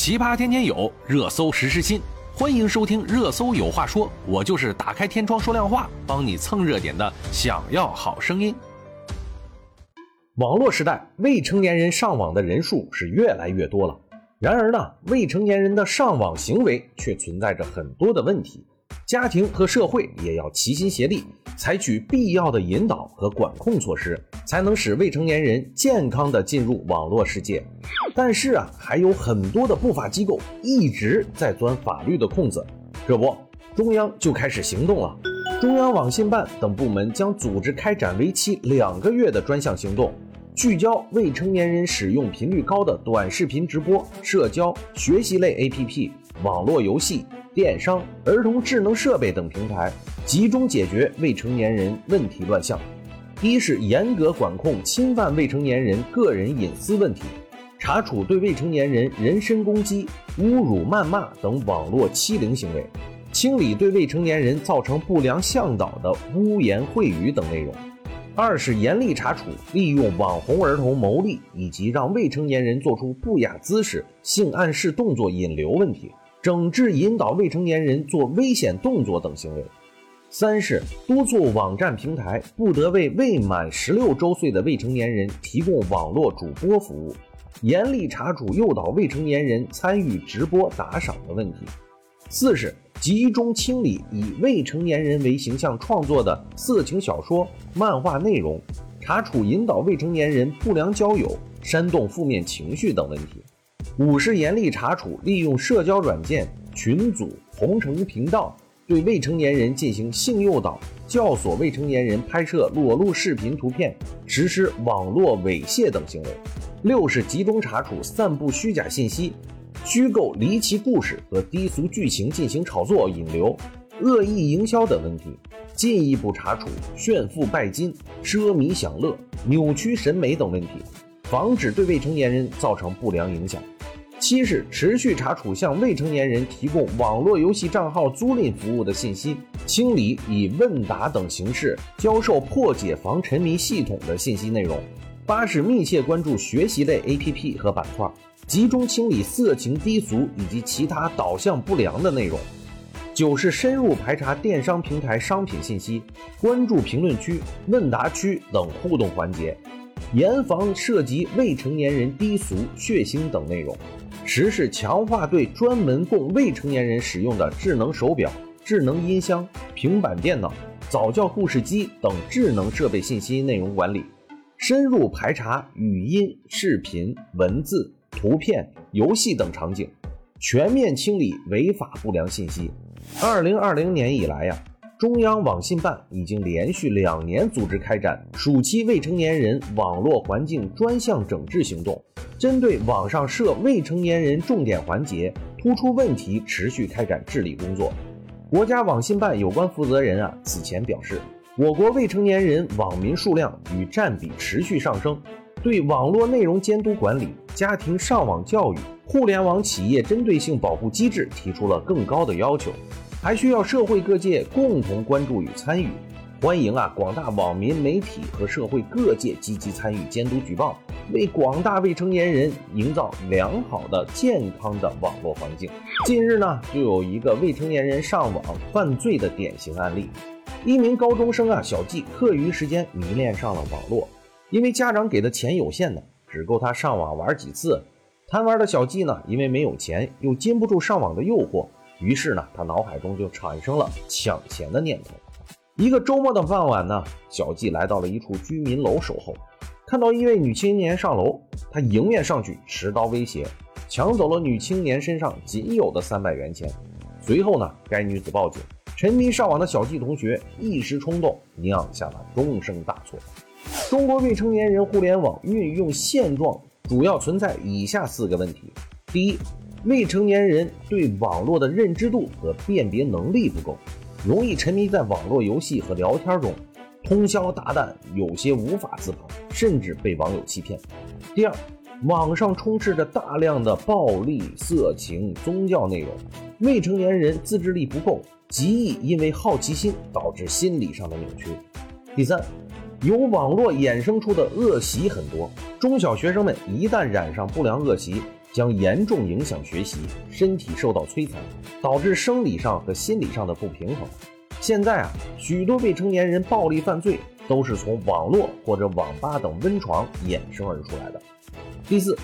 奇葩天天有，热搜时时新。欢迎收听《热搜有话说》，我就是打开天窗说亮话，帮你蹭热点的。想要好声音。网络时代，未成年人上网的人数是越来越多了。然而呢，未成年人的上网行为却存在着很多的问题。家庭和社会也要齐心协力，采取必要的引导和管控措施，才能使未成年人健康的进入网络世界。但是啊，还有很多的不法机构一直在钻法律的空子。这不，中央就开始行动了。中央网信办等部门将组织开展为期两个月的专项行动，聚焦未成年人使用频率高的短视频直播、社交、学习类 APP、网络游戏。电商、儿童智能设备等平台，集中解决未成年人问题乱象。一是严格管控侵犯未成年人个人隐私问题，查处对未成年人人身攻击、侮辱、谩骂等网络欺凌行为，清理对未成年人造成不良向导的污言秽语等内容。二是严厉查处利用网红儿童牟利以及让未成年人做出不雅姿势、性暗示动作引流问题。整治引导未成年人做危险动作等行为。三是督促网站平台不得为未满十六周岁的未成年人提供网络主播服务，严厉查处诱导未成年人参与直播打赏的问题。四是集中清理以未成年人为形象创作的色情小说、漫画内容，查处引导未成年人不良交友、煽动负面情绪等问题。五是严厉查处利用社交软件群组、同城频道对未成年人进行性诱导、教唆未成年人拍摄裸露视频图片、实施网络猥亵等行为。六是集中查处散布虚假信息、虚构离奇故事和低俗剧情进行炒作引流、恶意营销等问题，进一步查处炫富拜金、奢靡享乐、扭曲审美等问题。防止对未成年人造成不良影响。七是持续查处向未成年人提供网络游戏账号租赁服务的信息，清理以问答等形式教授破解防沉迷系统的信息内容。八是密切关注学习类 APP 和板块，集中清理色情低俗以及其他导向不良的内容。九是深入排查电商平台商品信息，关注评论区、问答区等互动环节。严防涉及未成年人低俗、血腥等内容。十是强化对专门供未成年人使用的智能手表、智能音箱、平板电脑、早教故事机等智能设备信息内容管理，深入排查语音、视频、文字、图片、游戏等场景，全面清理违法不良信息。二零二零年以来呀。中央网信办已经连续两年组织开展暑期未成年人网络环境专项整治行动，针对网上涉未成年人重点环节、突出问题，持续开展治理工作。国家网信办有关负责人啊此前表示，我国未成年人网民数量与占比持续上升，对网络内容监督管理、家庭上网教育、互联网企业针对性保护机制提出了更高的要求。还需要社会各界共同关注与参与，欢迎啊广大网民、媒体和社会各界积极参与监督举报，为广大未成年人营造良好的、健康的网络环境。近日呢，就有一个未成年人上网犯罪的典型案例，一名高中生啊小季，课余时间迷恋上了网络，因为家长给的钱有限呢，只够他上网玩几次。贪玩的小季呢，因为没有钱，又禁不住上网的诱惑。于是呢，他脑海中就产生了抢钱的念头。一个周末的傍晚呢，小季来到了一处居民楼守候，看到一位女青年上楼，他迎面上去，持刀威胁，抢走了女青年身上仅有的三百元钱。随后呢，该女子报警。沉迷上网的小季同学一时冲动，酿下了终生大错。中国未成年人互联网运用现状主要存在以下四个问题：第一，未成年人对网络的认知度和辨别能力不够，容易沉迷在网络游戏和聊天中，通宵达旦，有些无法自拔，甚至被网友欺骗。第二，网上充斥着大量的暴力、色情、宗教内容，未成年人自制力不够，极易因为好奇心导致心理上的扭曲。第三，由网络衍生出的恶习很多，中小学生们一旦染上不良恶习。将严重影响学习，身体受到摧残，导致生理上和心理上的不平衡。现在啊，许多未成年人暴力犯罪都是从网络或者网吧等温床衍生而出来的。第四，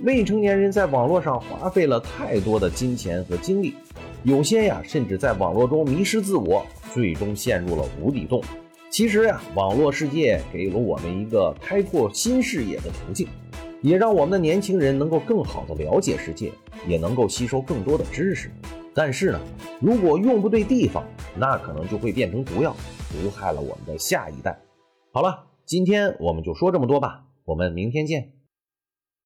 未成年人在网络上花费了太多的金钱和精力，有些呀甚至在网络中迷失自我，最终陷入了无底洞。其实呀，网络世界给了我们一个开拓新视野的途径，也让我们的年轻人能够更好的了解世界，也能够吸收更多的知识。但是呢，如果用不对地方，那可能就会变成毒药，毒害了我们的下一代。好了，今天我们就说这么多吧，我们明天见。